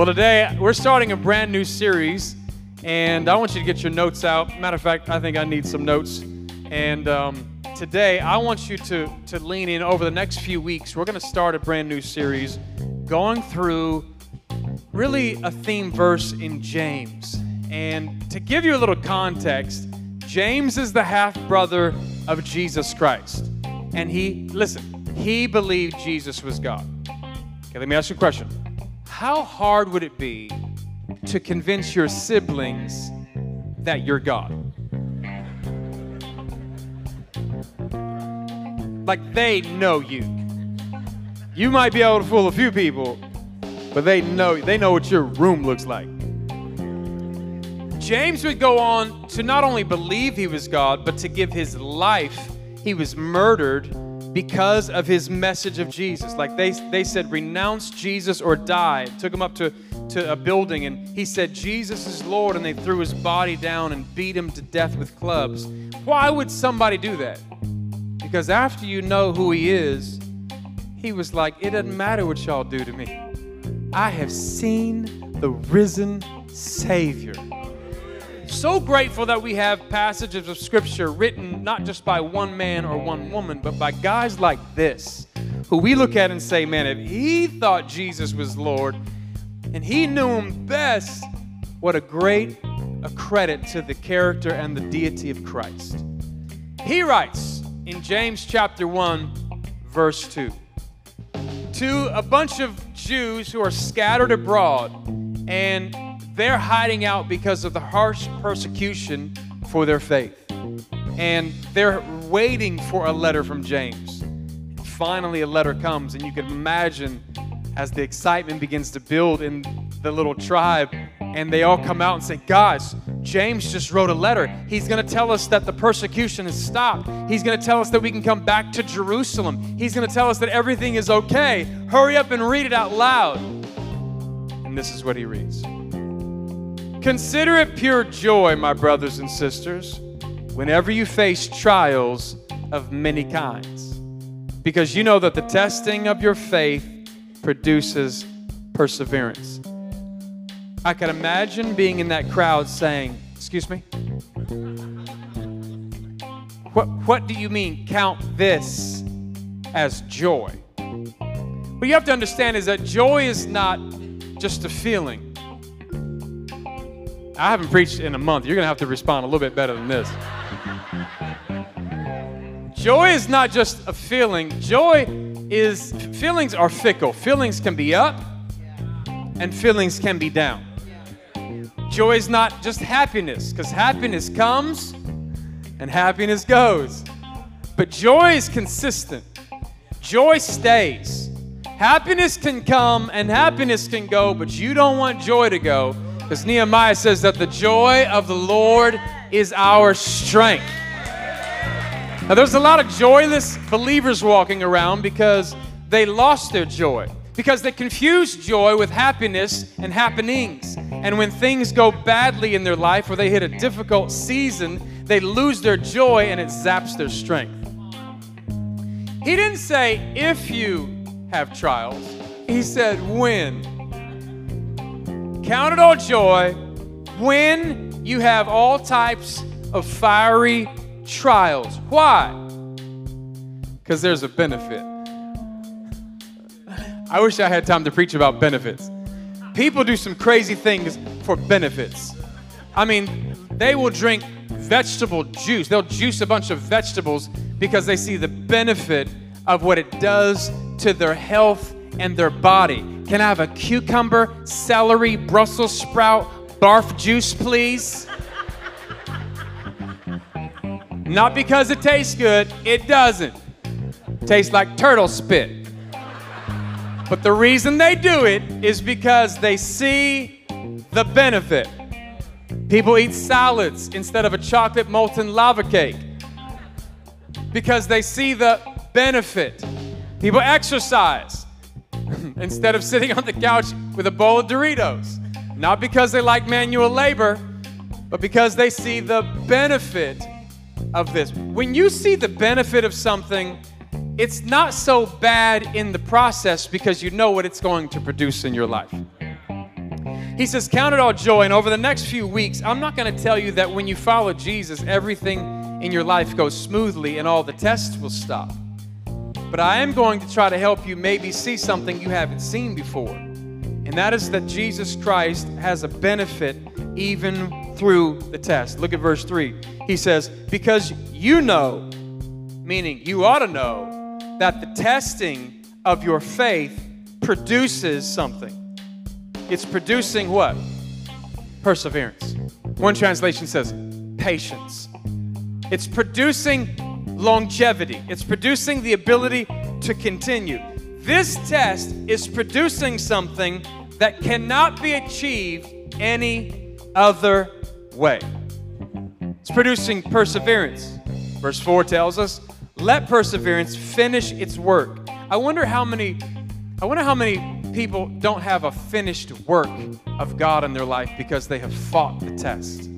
Well, today we're starting a brand new series, and I want you to get your notes out. Matter of fact, I think I need some notes. And um, today I want you to, to lean in over the next few weeks. We're going to start a brand new series going through really a theme verse in James. And to give you a little context, James is the half brother of Jesus Christ. And he, listen, he believed Jesus was God. Okay, let me ask you a question. How hard would it be to convince your siblings that you're God? Like they know you. You might be able to fool a few people, but they know they know what your room looks like. James would go on to not only believe he was God, but to give his life. He was murdered because of his message of Jesus. Like they, they said, renounce Jesus or die. Took him up to, to a building and he said, Jesus is Lord. And they threw his body down and beat him to death with clubs. Why would somebody do that? Because after you know who he is, he was like, it doesn't matter what y'all do to me. I have seen the risen Savior so grateful that we have passages of scripture written not just by one man or one woman, but by guys like this, who we look at and say, man, if he thought Jesus was Lord and he knew him best, what a great a credit to the character and the deity of Christ. He writes in James chapter 1, verse 2 to a bunch of Jews who are scattered abroad and they're hiding out because of the harsh persecution for their faith. And they're waiting for a letter from James. Finally, a letter comes, and you can imagine as the excitement begins to build in the little tribe, and they all come out and say, Guys, James just wrote a letter. He's going to tell us that the persecution has stopped. He's going to tell us that we can come back to Jerusalem. He's going to tell us that everything is okay. Hurry up and read it out loud. And this is what he reads. Consider it pure joy, my brothers and sisters, whenever you face trials of many kinds, because you know that the testing of your faith produces perseverance. I can imagine being in that crowd saying, Excuse me? What, what do you mean, count this as joy? What you have to understand is that joy is not just a feeling. I haven't preached in a month. You're going to have to respond a little bit better than this. Joy is not just a feeling. Joy is, feelings are fickle. Feelings can be up and feelings can be down. Joy is not just happiness, because happiness comes and happiness goes. But joy is consistent, joy stays. Happiness can come and happiness can go, but you don't want joy to go because Nehemiah says that the joy of the Lord is our strength. Now, there's a lot of joyless believers walking around because they lost their joy, because they confused joy with happiness and happenings. And when things go badly in their life or they hit a difficult season, they lose their joy and it zaps their strength. He didn't say if you have trials, he said when. Count it all joy when you have all types of fiery trials. Why? Because there's a benefit. I wish I had time to preach about benefits. People do some crazy things for benefits. I mean, they will drink vegetable juice. They'll juice a bunch of vegetables because they see the benefit of what it does to their health and their body. Can I have a cucumber, celery, Brussels sprout, barf juice, please? Not because it tastes good, it doesn't. tastes like turtle spit. But the reason they do it is because they see the benefit. People eat salads instead of a chocolate molten lava cake because they see the benefit. People exercise instead of sitting on the couch with a bowl of Doritos. Not because they like manual labor, but because they see the benefit of this. When you see the benefit of something, it's not so bad in the process because you know what it's going to produce in your life. He says, Count it all joy. And over the next few weeks, I'm not going to tell you that when you follow Jesus, everything in your life goes smoothly and all the tests will stop. But I am going to try to help you maybe see something you haven't seen before. And that is that Jesus Christ has a benefit even through the test. Look at verse 3. He says, Because you know, meaning you ought to know, that the testing of your faith produces something. It's producing what? Perseverance. One translation says patience. It's producing longevity, it's producing the ability to continue. This test is producing something that cannot be achieved any other way. It's producing perseverance. Verse 4 tells us, let perseverance finish its work. I wonder how many I wonder how many people don't have a finished work of God in their life because they have fought the test.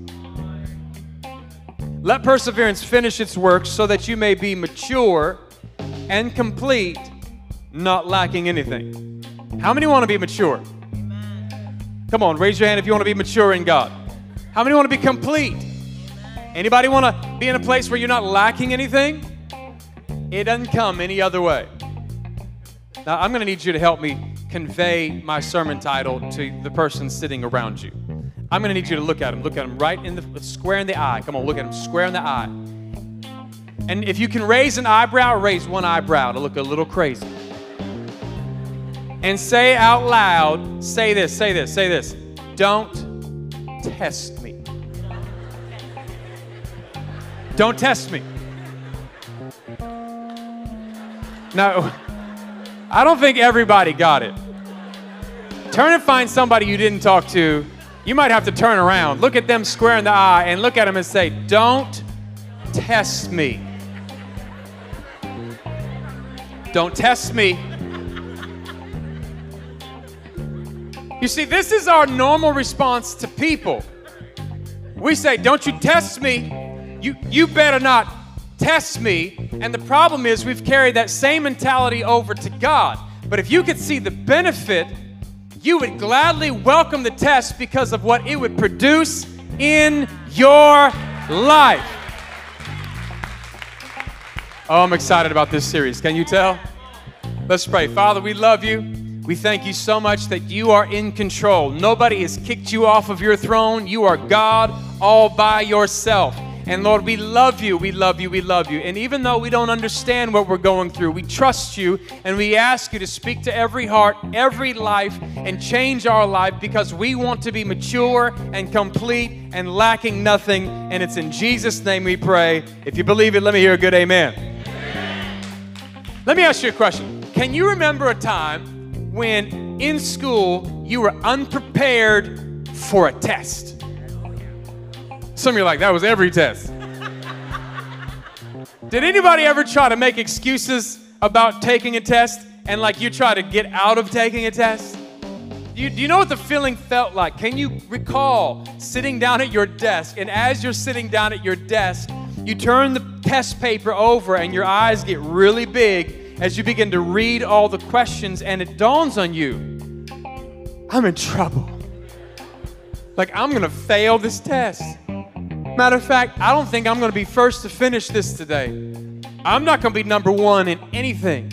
Let perseverance finish its work so that you may be mature and complete, not lacking anything. How many want to be mature? Come on, raise your hand if you want to be mature in God. How many want to be complete? Anybody want to be in a place where you're not lacking anything? It doesn't come any other way. Now, I'm going to need you to help me convey my sermon title to the person sitting around you. I'm going to need you to look at him. Look at him right in the square in the eye. Come on, look at him square in the eye. And if you can raise an eyebrow, raise one eyebrow to look a little crazy. And say out loud, say this, say this, say this. Don't test me. Don't test me. No, I don't think everybody got it. Turn and find somebody you didn't talk to you might have to turn around, look at them square in the eye, and look at them and say, Don't test me. Don't test me. You see, this is our normal response to people. We say, Don't you test me. You, you better not test me. And the problem is, we've carried that same mentality over to God. But if you could see the benefit you would gladly welcome the test because of what it would produce in your life. Oh, I'm excited about this series. Can you tell? Let's pray. Father, we love you. We thank you so much that you are in control. Nobody has kicked you off of your throne. You are God all by yourself. And Lord, we love you, we love you, we love you. And even though we don't understand what we're going through, we trust you and we ask you to speak to every heart, every life, and change our life because we want to be mature and complete and lacking nothing. And it's in Jesus' name we pray. If you believe it, let me hear a good amen. amen. Let me ask you a question. Can you remember a time when in school you were unprepared for a test? Some of you are like, that was every test. Did anybody ever try to make excuses about taking a test and like you try to get out of taking a test? Do you, do you know what the feeling felt like? Can you recall sitting down at your desk and as you're sitting down at your desk, you turn the test paper over and your eyes get really big as you begin to read all the questions and it dawns on you I'm in trouble. Like, I'm gonna fail this test. Matter of fact, I don't think I'm going to be first to finish this today. I'm not going to be number one in anything.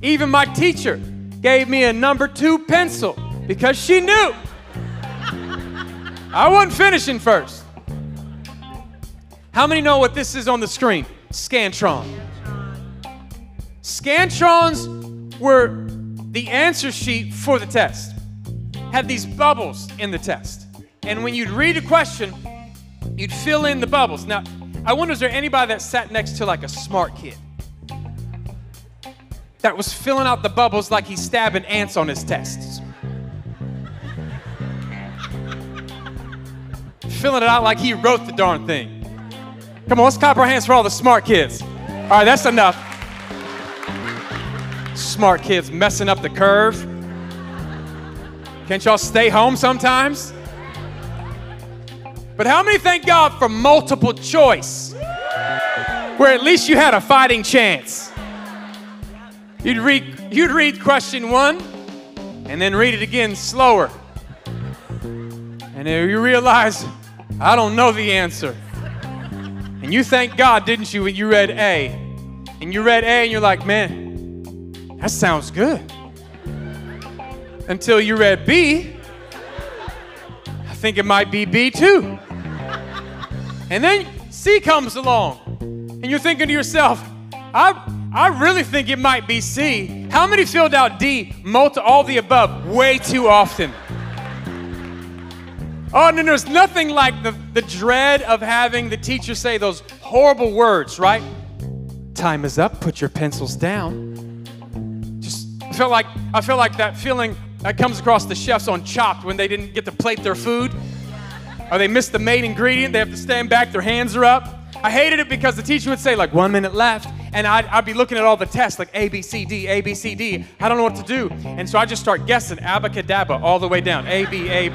Even my teacher gave me a number two pencil because she knew I wasn't finishing first. How many know what this is on the screen? Scantron. Scantrons were the answer sheet for the test. Had these bubbles in the test. And when you'd read a question, You'd fill in the bubbles. Now, I wonder is there anybody that sat next to like a smart kid that was filling out the bubbles like he's stabbing ants on his tests? filling it out like he wrote the darn thing. Come on, let's clap our hands for all the smart kids. All right, that's enough. Smart kids messing up the curve. Can't y'all stay home sometimes? But how many thank God for multiple choice? Where at least you had a fighting chance. You'd read, you'd read question one and then read it again slower. And then you realize, I don't know the answer. And you thank God, didn't you, when you read A? And you read A and you're like, man, that sounds good. Until you read B, I think it might be B too. And then C comes along, and you're thinking to yourself, I, I really think it might be C. How many filled out D, multi, all the above, way too often? Oh, and then there's nothing like the, the dread of having the teacher say those horrible words, right? Time is up, put your pencils down. Just feel like I feel like that feeling that comes across the chefs on Chopped when they didn't get to plate their food. Or they missed the main ingredient, they have to stand back, their hands are up. I hated it because the teacher would say, like, one minute left, and I'd, I'd, be looking at all the tests, like A, B, C, D, A, B, C, D. I don't know what to do. And so I just start guessing, abacadabra, all the way down. A, B, A,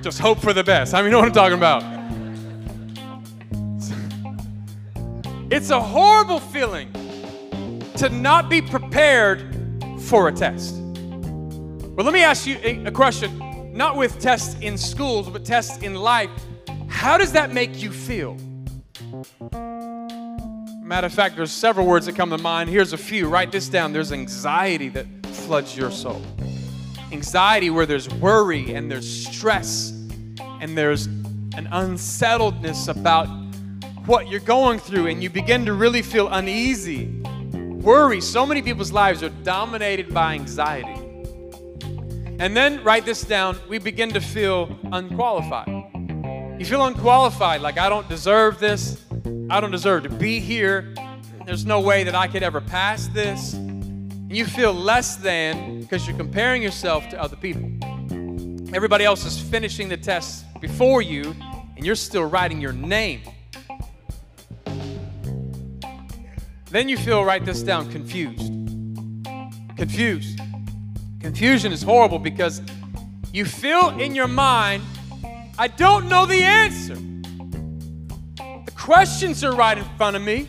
just hope for the best. I mean, you know what I'm talking about. It's a horrible feeling to not be prepared for a test. But let me ask you a question, not with tests in schools, but tests in life. How does that make you feel? Matter of fact, there's several words that come to mind. Here's a few. Write this down. There's anxiety that floods your soul. Anxiety where there's worry and there's stress and there's an unsettledness about what you're going through, and you begin to really feel uneasy. Worry. So many people's lives are dominated by anxiety. And then write this down we begin to feel unqualified. You feel unqualified, like I don't deserve this, I don't deserve to be here, there's no way that I could ever pass this. And you feel less than because you're comparing yourself to other people. Everybody else is finishing the test before you, and you're still writing your name. Then you feel, write this down, confused. Confused. Confusion is horrible because you feel in your mind, I don't know the answer. The questions are right in front of me,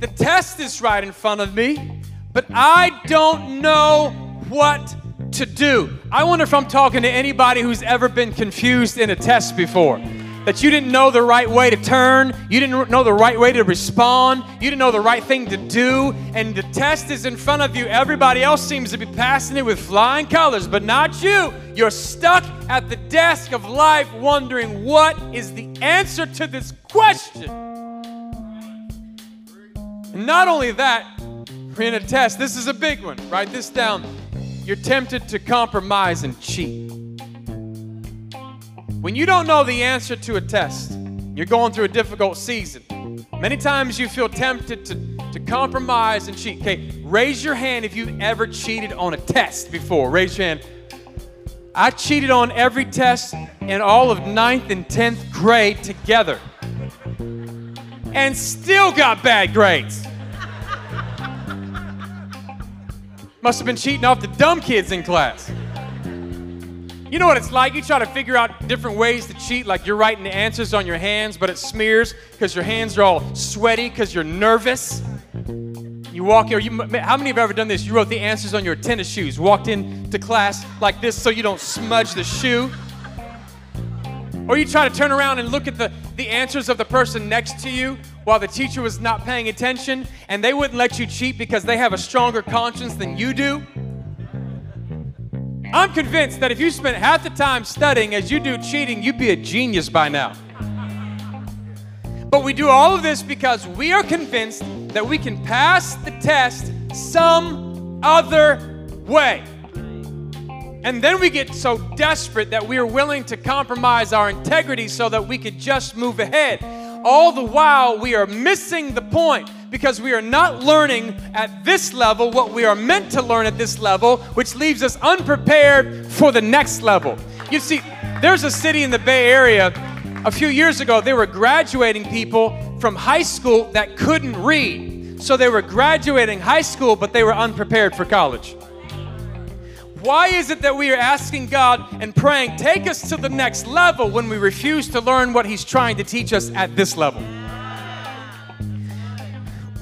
the test is right in front of me, but I don't know what to do. I wonder if I'm talking to anybody who's ever been confused in a test before. That you didn't know the right way to turn, you didn't know the right way to respond, you didn't know the right thing to do, and the test is in front of you. Everybody else seems to be passing it with flying colors, but not you. You're stuck at the desk of life wondering what is the answer to this question. And not only that, we're in a test. This is a big one. Write this down you're tempted to compromise and cheat. When you don't know the answer to a test, you're going through a difficult season. Many times you feel tempted to, to compromise and cheat. Okay, raise your hand if you've ever cheated on a test before. Raise your hand. I cheated on every test in all of ninth and 10th grade together and still got bad grades. Must have been cheating off the dumb kids in class. You know what it's like? You try to figure out different ways to cheat, like you're writing the answers on your hands, but it smears because your hands are all sweaty because you're nervous. You walk here, you, how many have ever done this? You wrote the answers on your tennis shoes, walked into class like this so you don't smudge the shoe. Or you try to turn around and look at the, the answers of the person next to you while the teacher was not paying attention, and they wouldn't let you cheat because they have a stronger conscience than you do. I'm convinced that if you spent half the time studying as you do cheating, you'd be a genius by now. But we do all of this because we are convinced that we can pass the test some other way. And then we get so desperate that we are willing to compromise our integrity so that we could just move ahead. All the while, we are missing the point because we are not learning at this level what we are meant to learn at this level, which leaves us unprepared for the next level. You see, there's a city in the Bay Area a few years ago, they were graduating people from high school that couldn't read. So they were graduating high school, but they were unprepared for college. Why is it that we are asking God and praying, take us to the next level when we refuse to learn what He's trying to teach us at this level?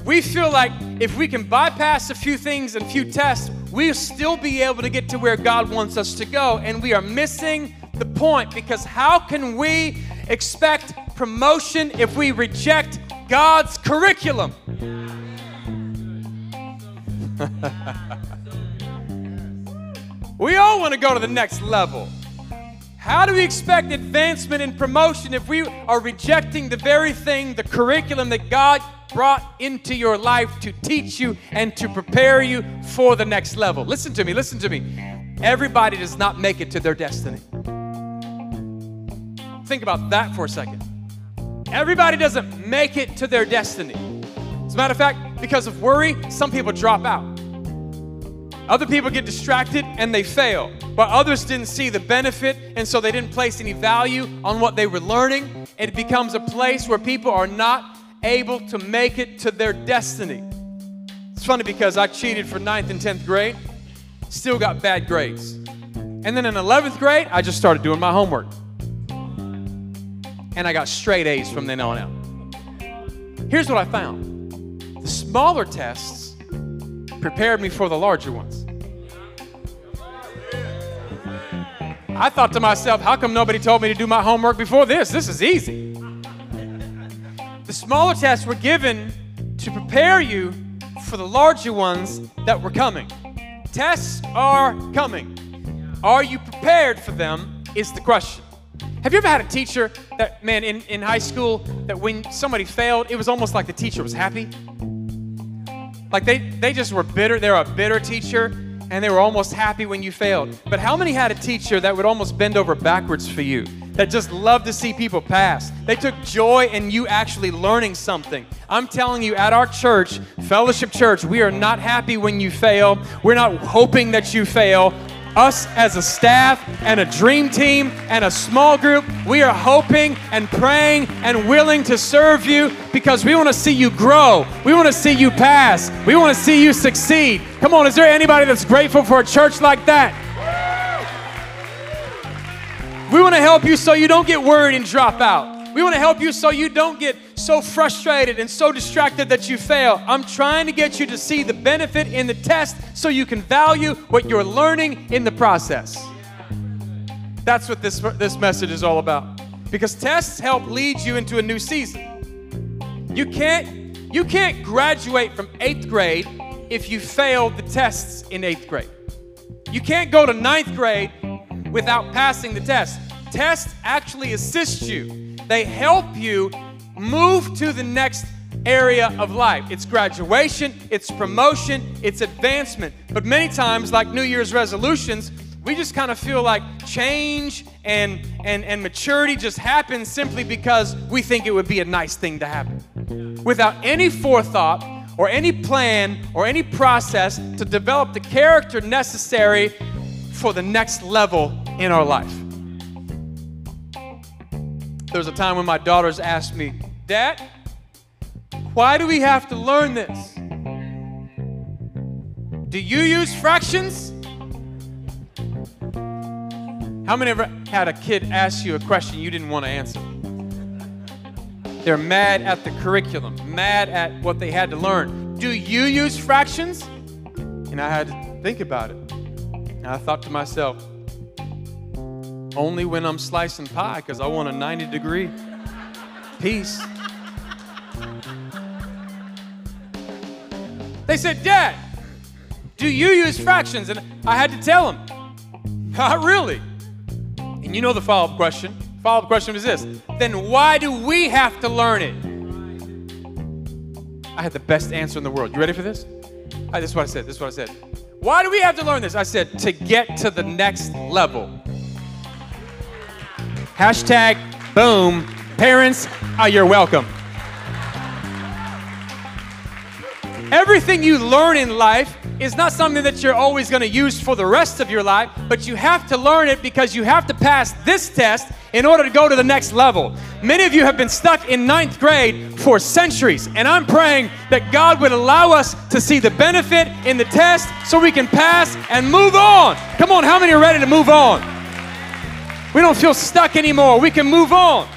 We feel like if we can bypass a few things and few tests, we'll still be able to get to where God wants us to go, and we are missing the point because how can we expect promotion if we reject God's curriculum? we all want to go to the next level. How do we expect advancement and promotion if we are rejecting the very thing, the curriculum that God brought into your life to teach you and to prepare you for the next level? Listen to me, listen to me. Everybody does not make it to their destiny. Think about that for a second. Everybody doesn't make it to their destiny. As a matter of fact, because of worry, some people drop out. Other people get distracted and they fail, but others didn't see the benefit and so they didn't place any value on what they were learning. It becomes a place where people are not able to make it to their destiny. It's funny because I cheated for ninth and 10th grade still got bad grades. And then in 11th grade, I just started doing my homework. And I got straight A's from then on out. Here's what I found the smaller tests prepared me for the larger ones. I thought to myself, how come nobody told me to do my homework before this? This is easy. The smaller tests were given to prepare you for the larger ones that were coming. Tests are coming. Are you prepared for them? Is the question. Have you ever had a teacher that, man, in, in high school, that when somebody failed, it was almost like the teacher was happy? Like they, they just were bitter. They're a bitter teacher, and they were almost happy when you failed. But how many had a teacher that would almost bend over backwards for you? that just loved to see people pass. They took joy in you actually learning something. I'm telling you, at our church, Fellowship Church, we are not happy when you fail. We're not hoping that you fail. Us as a staff and a dream team and a small group, we are hoping and praying and willing to serve you because we want to see you grow. We want to see you pass. We want to see you succeed. Come on, is there anybody that's grateful for a church like that? We want to help you so you don't get worried and drop out. We want to help you so you don't get so frustrated and so distracted that you fail. I'm trying to get you to see the benefit in the test so you can value what you're learning in the process. That's what this, this message is all about. Because tests help lead you into a new season. You can't, you can't graduate from eighth grade if you failed the tests in eighth grade. You can't go to ninth grade without passing the test. Tests actually assist you, they help you move to the next area of life. It's graduation, it's promotion, it's advancement. But many times, like New Year's resolutions, we just kind of feel like change and, and, and maturity just happens simply because we think it would be a nice thing to happen. Without any forethought or any plan or any process to develop the character necessary for the next level in our life. There was a time when my daughters asked me, Dad, why do we have to learn this? Do you use fractions? How many ever had a kid ask you a question you didn't want to answer? They're mad at the curriculum, mad at what they had to learn. Do you use fractions? And I had to think about it. And I thought to myself, only when I'm slicing pie because I want a 90 degree piece. They said, Dad, do you use fractions? And I had to tell them, Not really. And you know the follow up question. Follow up question was this Then why do we have to learn it? I had the best answer in the world. You ready for this? Right, this is what I said. This is what I said. Why do we have to learn this? I said, to get to the next level. Hashtag boom. Parents, uh, you're welcome. Everything you learn in life is not something that you're always going to use for the rest of your life, but you have to learn it because you have to pass this test in order to go to the next level. Many of you have been stuck in ninth grade for centuries, and I'm praying that God would allow us to see the benefit in the test so we can pass and move on. Come on, how many are ready to move on? We don't feel stuck anymore. We can move on.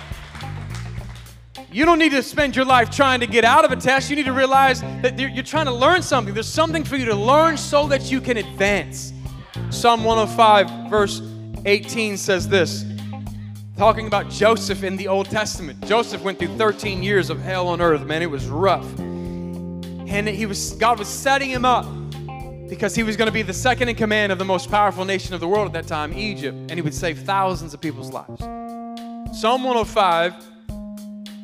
You don't need to spend your life trying to get out of a test. You need to realize that you're trying to learn something. There's something for you to learn so that you can advance. Psalm 105, verse 18 says this talking about Joseph in the Old Testament. Joseph went through 13 years of hell on earth, man. It was rough. And he was God was setting him up because he was going to be the second in command of the most powerful nation of the world at that time, Egypt, and he would save thousands of people's lives. Psalm 105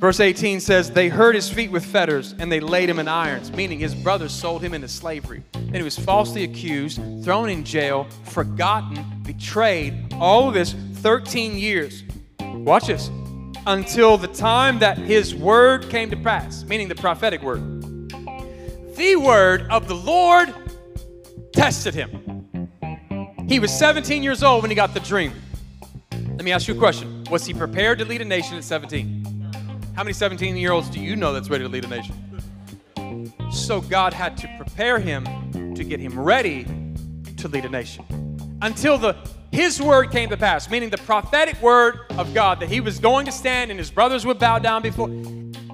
Verse 18 says, They hurt his feet with fetters and they laid him in irons, meaning his brothers sold him into slavery. And he was falsely accused, thrown in jail, forgotten, betrayed, all this 13 years. Watch this. Until the time that his word came to pass, meaning the prophetic word. The word of the Lord tested him. He was 17 years old when he got the dream. Let me ask you a question Was he prepared to lead a nation at 17? How many 17 year olds do you know that's ready to lead a nation? So God had to prepare him to get him ready to lead a nation until the his word came to pass, meaning the prophetic word of God that he was going to stand and his brothers would bow down before.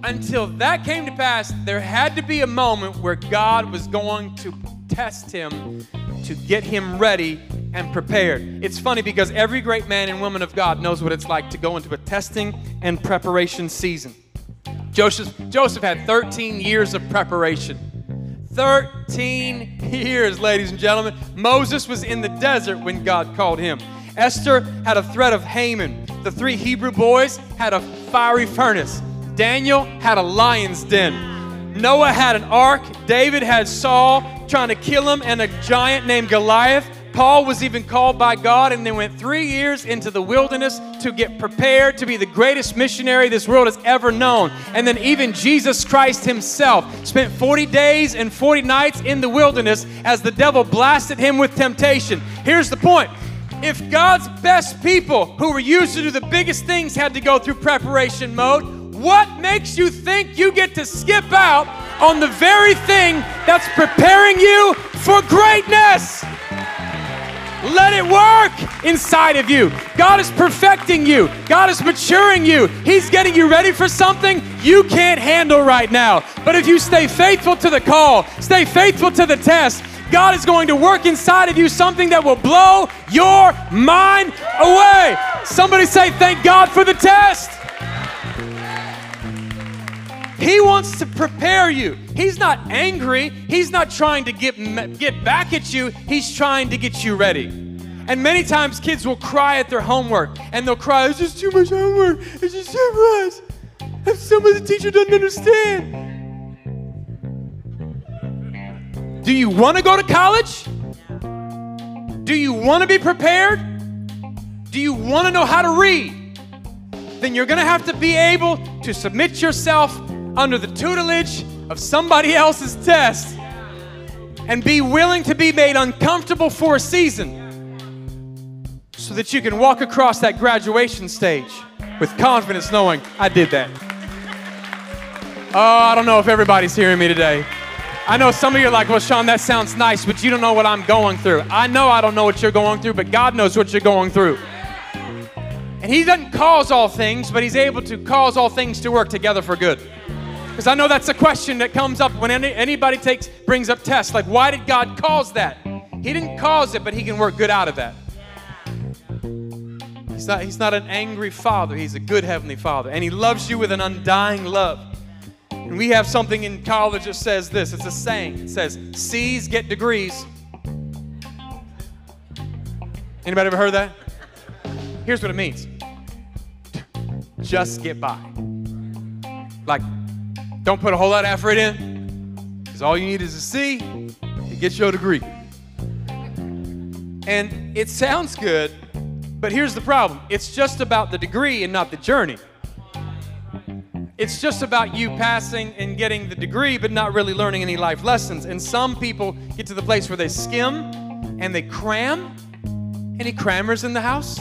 Until that came to pass, there had to be a moment where God was going to test him to get him ready and prepared. It's funny because every great man and woman of God knows what it's like to go into a testing and preparation season. Joseph, Joseph had 13 years of preparation. 13 years, ladies and gentlemen. Moses was in the desert when God called him. Esther had a threat of Haman. The three Hebrew boys had a fiery furnace. Daniel had a lion's den. Noah had an ark. David had Saul trying to kill him and a giant named Goliath. Paul was even called by God and then went three years into the wilderness to get prepared to be the greatest missionary this world has ever known. And then even Jesus Christ himself spent 40 days and 40 nights in the wilderness as the devil blasted him with temptation. Here's the point. If God's best people who were used to do the biggest things had to go through preparation mode, what makes you think you get to skip out on the very thing that's preparing you for greatness? Let it work inside of you. God is perfecting you, God is maturing you. He's getting you ready for something you can't handle right now. But if you stay faithful to the call, stay faithful to the test, God is going to work inside of you something that will blow your mind away. Somebody say, Thank God for the test. He wants to prepare you. He's not angry. He's not trying to get, get back at you. He's trying to get you ready. And many times kids will cry at their homework and they'll cry, It's just too much homework. It's just too much. And some of the teacher doesn't understand. Do you want to go to college? Do you want to be prepared? Do you want to know how to read? Then you're going to have to be able to submit yourself under the tutelage of somebody else's test and be willing to be made uncomfortable for a season so that you can walk across that graduation stage with confidence knowing I did that. Oh, I don't know if everybody's hearing me today. I know some of you are like, well, Sean, that sounds nice, but you don't know what I'm going through. I know I don't know what you're going through, but God knows what you're going through. And He doesn't cause all things, but He's able to cause all things to work together for good. Because I know that's a question that comes up when any, anybody takes brings up tests. Like, why did God cause that? He didn't cause it, but He can work good out of that. He's not, he's not an angry father, He's a good Heavenly Father. And He loves you with an undying love. And we have something in college that says this it's a saying. It says, C's get degrees. Anybody ever heard that? Here's what it means just get by. Like, don't put a whole lot of effort in, because all you need is a C to get your degree. And it sounds good, but here's the problem it's just about the degree and not the journey. It's just about you passing and getting the degree, but not really learning any life lessons. And some people get to the place where they skim and they cram. Any crammers in the house?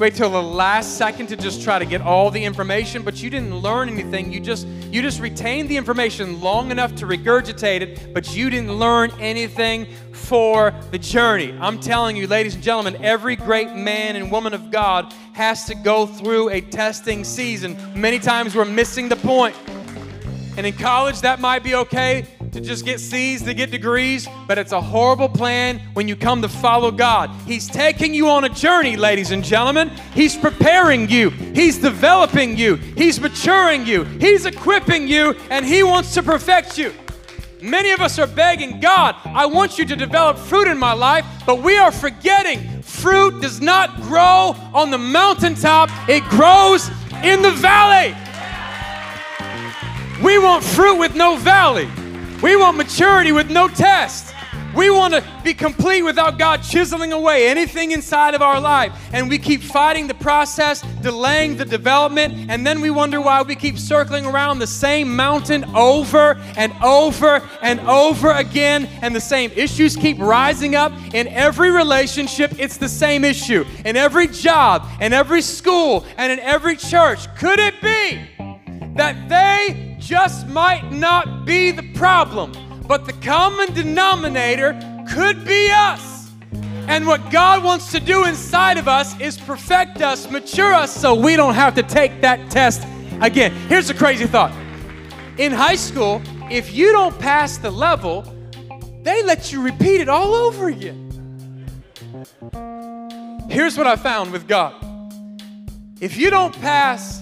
Wait till the last second to just try to get all the information but you didn't learn anything. You just you just retained the information long enough to regurgitate it but you didn't learn anything for the journey. I'm telling you ladies and gentlemen every great man and woman of god has to go through a testing season. Many times we're missing the point. And in college that might be okay to just get C's, to get degrees, but it's a horrible plan when you come to follow God. He's taking you on a journey, ladies and gentlemen. He's preparing you, He's developing you, He's maturing you, He's equipping you, and He wants to perfect you. Many of us are begging God, I want you to develop fruit in my life, but we are forgetting fruit does not grow on the mountaintop, it grows in the valley. We want fruit with no valley. We want maturity with no test. We want to be complete without God chiseling away anything inside of our life. And we keep fighting the process, delaying the development, and then we wonder why we keep circling around the same mountain over and over and over again, and the same issues keep rising up. In every relationship, it's the same issue. In every job, in every school, and in every church. Could it be that they just might not be the problem? but the common denominator could be us. And what God wants to do inside of us is perfect us, mature us, so we don't have to take that test again. Here's a crazy thought in high school, if you don't pass the level, they let you repeat it all over again. Here's what I found with God if you don't pass,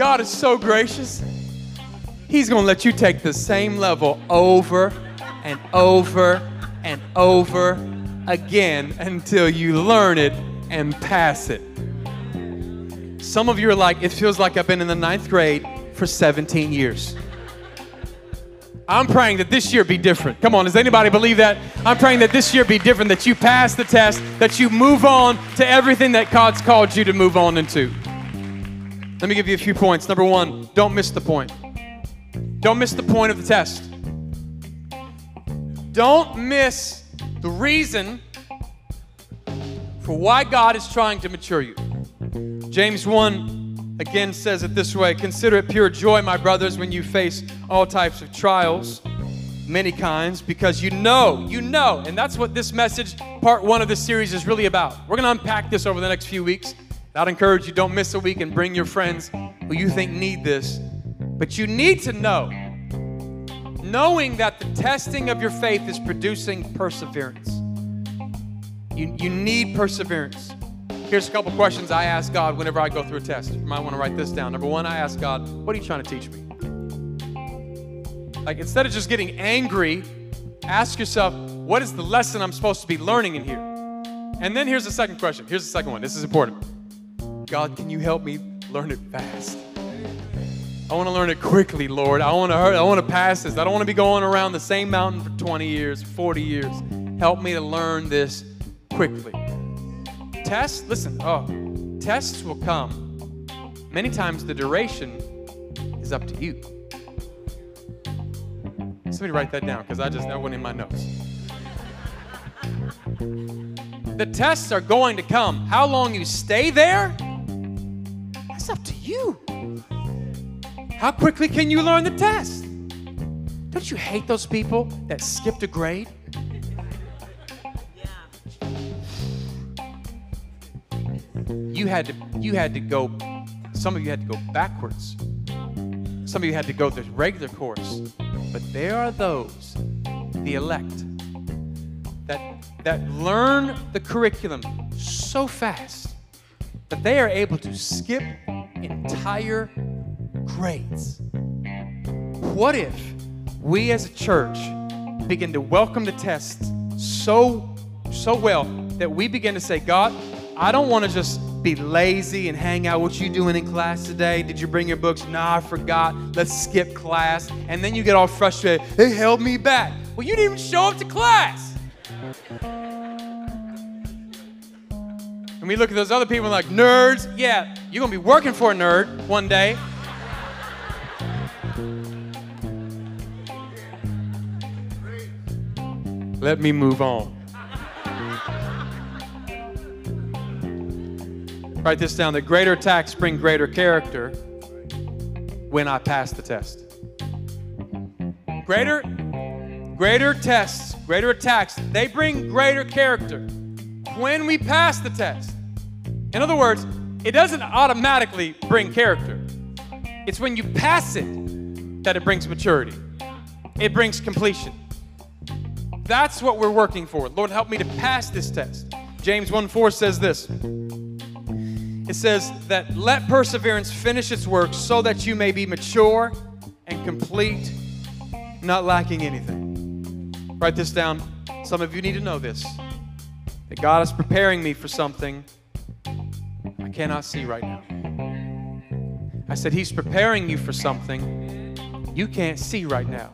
God is so gracious. He's going to let you take the same level over and over and over again until you learn it and pass it. Some of you are like, it feels like I've been in the ninth grade for 17 years. I'm praying that this year be different. Come on, does anybody believe that? I'm praying that this year be different, that you pass the test, that you move on to everything that God's called you to move on into. Let me give you a few points. Number one, don't miss the point. Don't miss the point of the test. Don't miss the reason for why God is trying to mature you. James 1 again says it this way Consider it pure joy, my brothers, when you face all types of trials, many kinds, because you know, you know, and that's what this message, part one of this series, is really about. We're going to unpack this over the next few weeks. I'd encourage you, don't miss a week and bring your friends who you think need this but you need to know, knowing that the testing of your faith is producing perseverance. You, you need perseverance. Here's a couple questions I ask God whenever I go through a test. You might want to write this down. Number one, I ask God, what are you trying to teach me? Like instead of just getting angry, ask yourself, what is the lesson I'm supposed to be learning in here? And then here's the second question. Here's the second one. This is important. God, can you help me learn it fast? I want to learn it quickly, Lord. I want to I want to pass this. I don't want to be going around the same mountain for 20 years, 40 years. Help me to learn this quickly. Tests, listen, oh, tests will come. Many times the duration is up to you. Somebody write that down because I just that went in my notes. The tests are going to come. How long you stay there, that's up to you. How quickly can you learn the test? Don't you hate those people that skipped a grade? You had to you had to go some of you had to go backwards. Some of you had to go the regular course. But there are those, the elect, that that learn the curriculum so fast that they are able to skip entire grades. What if we as a church begin to welcome the test so so well that we begin to say, God, I don't want to just be lazy and hang out. What you doing in class today? Did you bring your books? Nah, I forgot. Let's skip class. And then you get all frustrated. They held me back. Well, you didn't even show up to class. We look at those other people and like nerds. Yeah, you're gonna be working for a nerd one day. Let me move on. Write this down. The greater attacks bring greater character when I pass the test. Greater, greater tests, greater attacks, they bring greater character when we pass the test. In other words, it doesn't automatically bring character. It's when you pass it that it brings maturity. it brings completion. That's what we're working for. Lord, help me to pass this test. James 1 4 says this. It says that let perseverance finish its work so that you may be mature and complete, not lacking anything. Write this down. Some of you need to know this that God is preparing me for something I cannot see right now. I said, He's preparing you for something you can't see right now.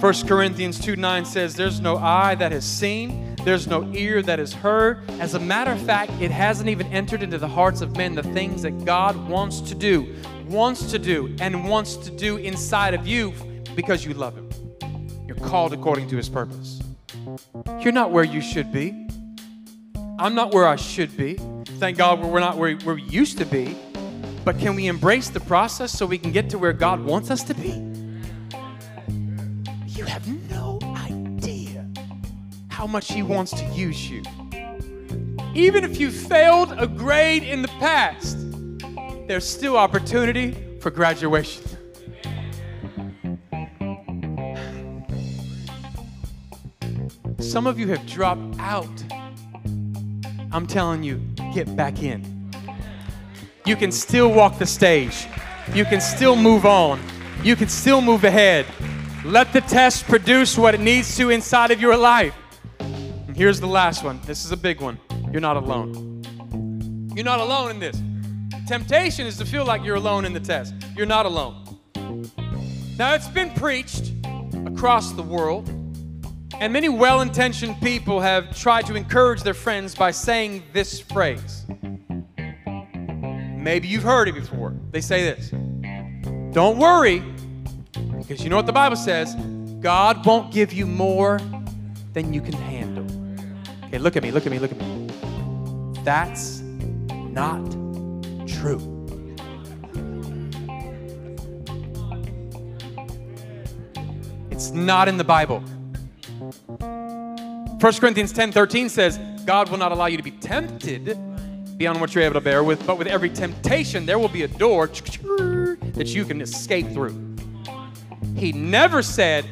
1 Corinthians 2 9 says, There's no eye that has seen, there's no ear that has heard. As a matter of fact, it hasn't even entered into the hearts of men the things that God wants to do, wants to do, and wants to do inside of you because you love Him. You're called according to His purpose. You're not where you should be. I'm not where I should be. Thank God we're not where, we used to be. But can we embrace the process so we can get to where God wants us to be? You have no idea how much He wants to use you. Even if you failed a grade in the past, there's still opportunity for graduation. Some of you have dropped out I'm telling you, get back in. You can still walk the stage. You can still move on. You can still move ahead. Let the test produce what it needs to inside of your life. And here's the last one. This is a big one. You're not alone. You're not alone in this. Temptation is to feel like you're alone in the test. You're not alone. Now, it's been preached across the world and many well intentioned people have tried to encourage their friends by saying this phrase. Maybe you've heard it before. They say this Don't worry, because you know what the Bible says God won't give you more than you can handle. Okay, look at me, look at me, look at me. That's not true. It's not in the Bible. 1 Corinthians 10 13 says, God will not allow you to be tempted beyond what you're able to bear with, but with every temptation, there will be a door that you can escape through. He never said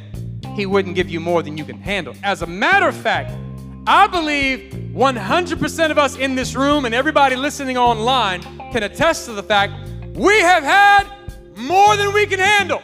he wouldn't give you more than you can handle. As a matter of fact, I believe 100% of us in this room and everybody listening online can attest to the fact we have had more than we can handle.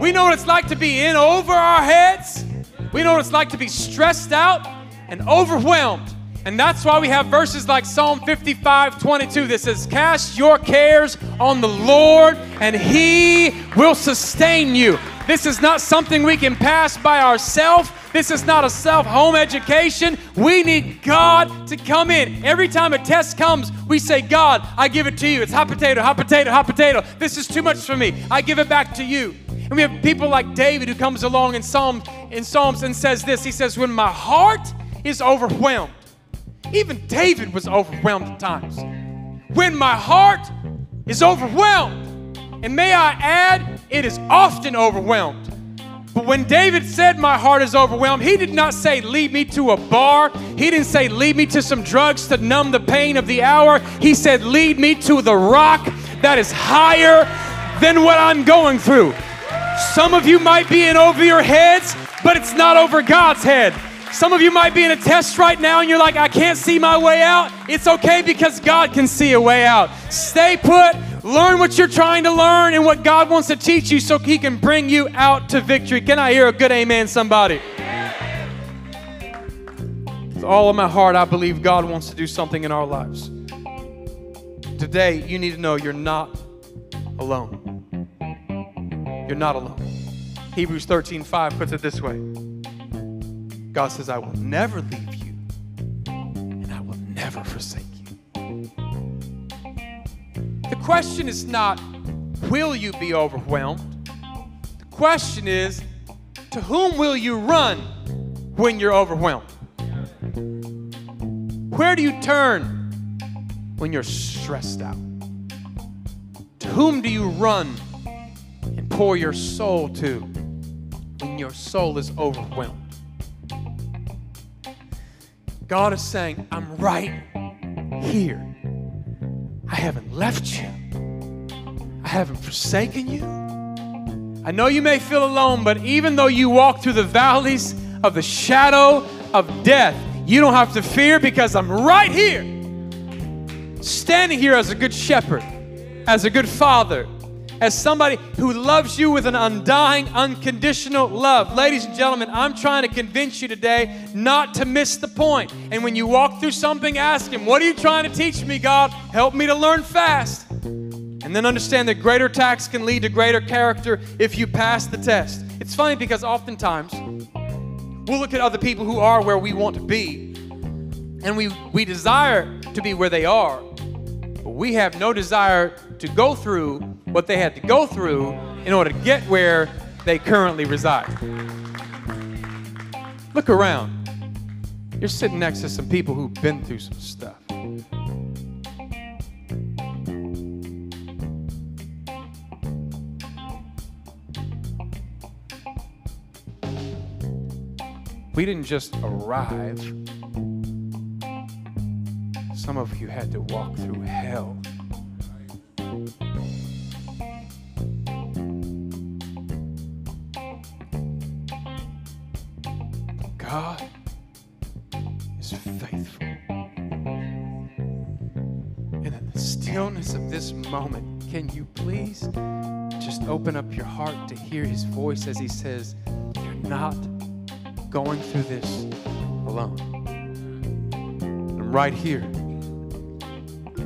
We know what it's like to be in over our heads. We know what it's like to be stressed out and overwhelmed. And that's why we have verses like Psalm 55 22 that says, Cast your cares on the Lord, and He will sustain you. This is not something we can pass by ourselves. This is not a self home education. We need God to come in. Every time a test comes, we say, God, I give it to you. It's hot potato, hot potato, hot potato. This is too much for me. I give it back to you. And we have people like David who comes along in Psalm in Psalms and says this. He says, "When my heart is overwhelmed, even David was overwhelmed at times. When my heart is overwhelmed, and may I add, it is often overwhelmed. But when David said, My heart is overwhelmed, he did not say, Lead me to a bar. He didn't say, Lead me to some drugs to numb the pain of the hour. He said, Lead me to the rock that is higher than what I'm going through. Some of you might be in over your heads, but it's not over God's head. Some of you might be in a test right now and you're like, I can't see my way out. It's okay because God can see a way out. Stay put, learn what you're trying to learn and what God wants to teach you so He can bring you out to victory. Can I hear a good amen, somebody? With all of my heart, I believe God wants to do something in our lives. Today, you need to know you're not alone. You're not alone. Hebrews 13 5 puts it this way God says, I will never leave you and I will never forsake you. The question is not, will you be overwhelmed? The question is, to whom will you run when you're overwhelmed? Where do you turn when you're stressed out? To whom do you run pour your soul to when your soul is overwhelmed. God is saying, I'm right here. I haven't left you. I haven't forsaken you. I know you may feel alone, but even though you walk through the valleys of the shadow of death, you don't have to fear because I'm right here, standing here as a good shepherd, as a good father, as somebody who loves you with an undying, unconditional love. Ladies and gentlemen, I'm trying to convince you today not to miss the point. And when you walk through something, ask Him, What are you trying to teach me, God? Help me to learn fast. And then understand that greater attacks can lead to greater character if you pass the test. It's funny because oftentimes we'll look at other people who are where we want to be, and we, we desire to be where they are, but we have no desire to go through what they had to go through in order to get where they currently reside. Look around. You're sitting next to some people who've been through some stuff. We didn't just arrive. Some of you had to walk through hell. Open up your heart to hear his voice as he says, You're not going through this alone. I'm right here.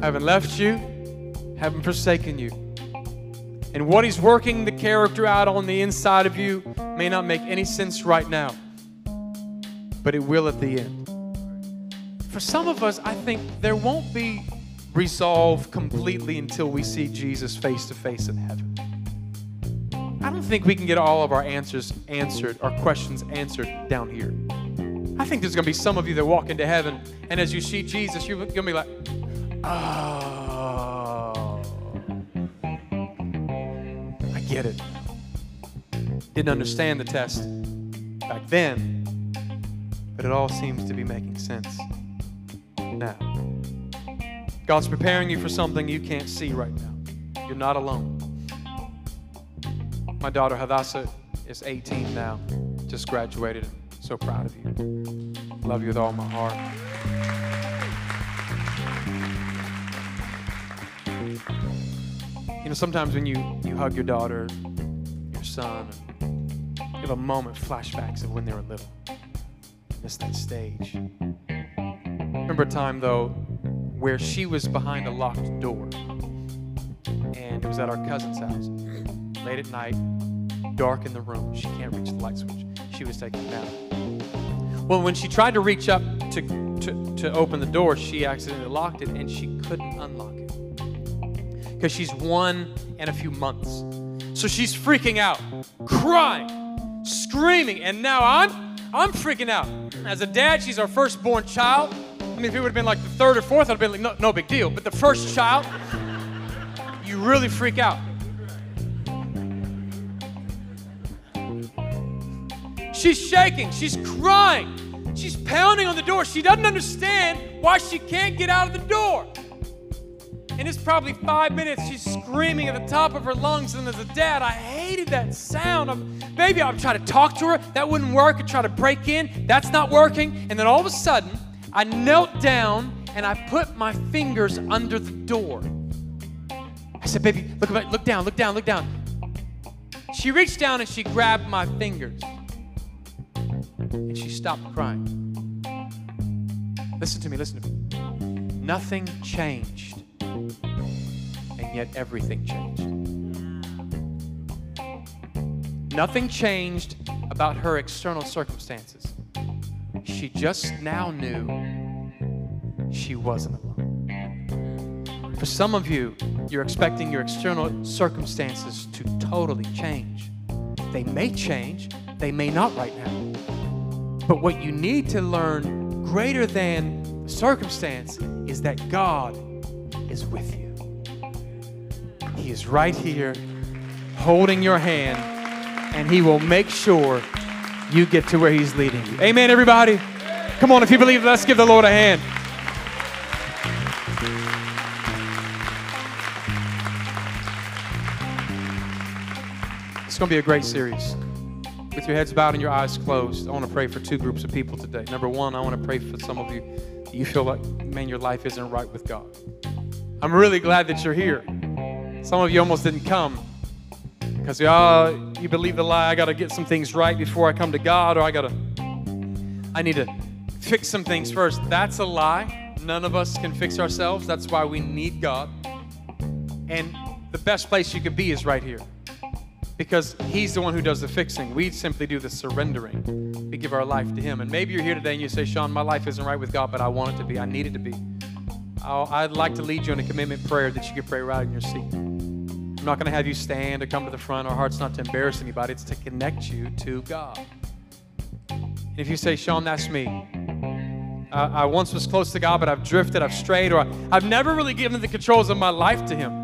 I haven't left you, haven't forsaken you. And what he's working the character out on the inside of you may not make any sense right now, but it will at the end. For some of us, I think there won't be resolve completely until we see Jesus face to face in heaven. I don't think we can get all of our answers answered, our questions answered down here. I think there's going to be some of you that walk into heaven, and as you see Jesus, you're going to be like, oh, I get it. Didn't understand the test back then, but it all seems to be making sense now. God's preparing you for something you can't see right now. You're not alone. My daughter Hadassah is 18 now, just graduated. So proud of you. Love you with all my heart. You know, sometimes when you, you hug your daughter, your son, you have a moment, flashbacks of when they were little. Miss that stage. Remember a time, though, where she was behind a locked door. And it was at our cousin's house. Late at night, dark in the room. She can't reach the light switch. She was taking a nap. Well, when she tried to reach up to, to, to open the door, she accidentally locked it and she couldn't unlock it because she's one and a few months. So she's freaking out, crying, screaming, and now I'm I'm freaking out. As a dad, she's our firstborn child. I mean, if it would have been like the third or fourth, I'd have been like, no, no big deal. But the first child, you really freak out. She's shaking, she's crying, she's pounding on the door. She doesn't understand why she can't get out of the door. And it's probably five minutes. She's screaming at the top of her lungs. And as a dad, I hated that sound. Maybe I'll try to talk to her. That wouldn't work. I try to break in. That's not working. And then all of a sudden, I knelt down and I put my fingers under the door. I said, baby, look, look down, look down, look down. She reached down and she grabbed my fingers and she stopped crying. Listen to me, listen to me. Nothing changed, and yet everything changed. Nothing changed about her external circumstances. She just now knew she wasn't alone. For some of you, you're expecting your external circumstances to totally change. They may change, they may not right now. But what you need to learn greater than circumstance is that God is with you. He is right here holding your hand, and He will make sure you get to where He's leading you. Amen, everybody? Come on, if you believe, let's give the Lord a hand. It's going to be a great series. With your heads bowed and your eyes closed, I want to pray for two groups of people today. Number one, I want to pray for some of you. You feel like, man, your life isn't right with God. I'm really glad that you're here. Some of you almost didn't come because you, oh, ah, you believe the lie. I got to get some things right before I come to God, or I got to, I need to fix some things first. That's a lie. None of us can fix ourselves. That's why we need God. And the best place you could be is right here because He's the one who does the fixing. We simply do the surrendering. We give our life to Him. And maybe you're here today and you say, Sean, my life isn't right with God, but I want it to be. I need it to be. i would like to lead you in a commitment prayer that you can pray right in your seat. I'm not going to have you stand or come to the front. Our heart's not to embarrass anybody, it's to connect you to God. And if you say, Sean, that's me. I, I once was close to God, but I've drifted, I've strayed, or I, I've never really given the controls of my life to Him.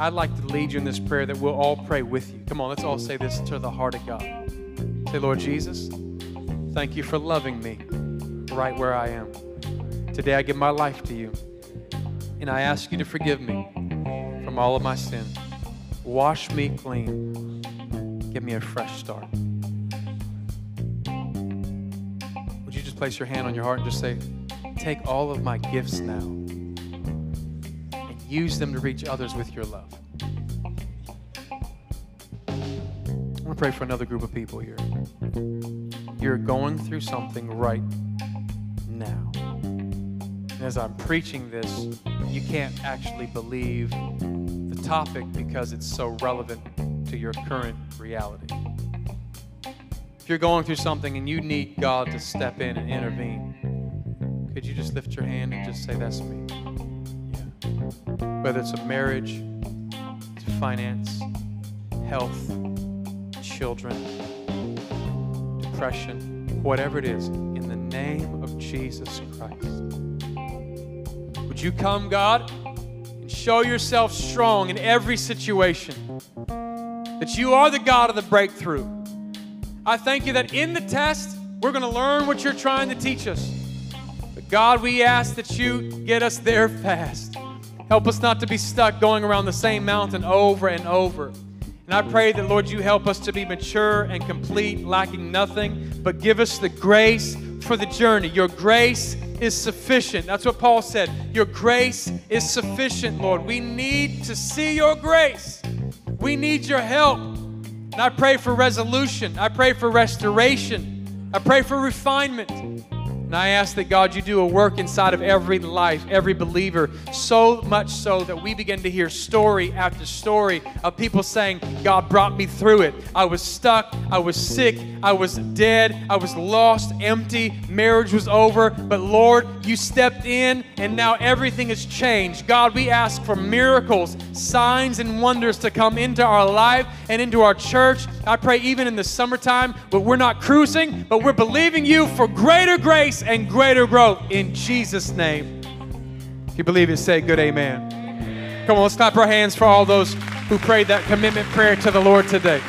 I'd like to lead you in this prayer that we'll all pray with you. Come on, let's all say this to the heart of God. Say, Lord Jesus, thank you for loving me right where I am. Today I give my life to you, and I ask you to forgive me from all of my sin. Wash me clean. Give me a fresh start. Would you just place your hand on your heart and just say, Take all of my gifts now use them to reach others with your love. I want to pray for another group of people here. You're going through something right now. And as I'm preaching this, you can't actually believe the topic because it's so relevant to your current reality. If you're going through something and you need God to step in and intervene, could you just lift your hand and just say, That's me? Whether it's a marriage, to finance, health, children, depression, whatever it is, in the name of Jesus Christ. Would you come, God, and show yourself strong in every situation? That you are the God of the breakthrough. I thank you that in the test, we're going to learn what you're trying to teach us. But God, we ask that you get us there fast. Help us not to be stuck going around the same mountain over and over. And I pray that, Lord, you help us to be mature and complete, lacking nothing, but give us the grace for the journey. Your grace is sufficient. That's what Paul said. Your grace is sufficient, Lord. We need to see your grace. We need your help. And I pray for resolution. I pray for restoration. I pray for refinement. And I ask that God, you do a work inside of every life, every believer, so much so that we begin to hear story after story of people saying, God brought me through it. I was stuck, I was sick, I was dead, I was lost, empty, marriage was over, but Lord, you stepped in and now everything has changed. God, we ask for miracles, signs, and wonders to come into our life and into our church. I pray even in the summertime, but we're not cruising, but we're believing you for greater grace and greater growth in Jesus' name. If you believe it, say good amen. Come on, let's clap our hands for all those who prayed that commitment prayer to the Lord today.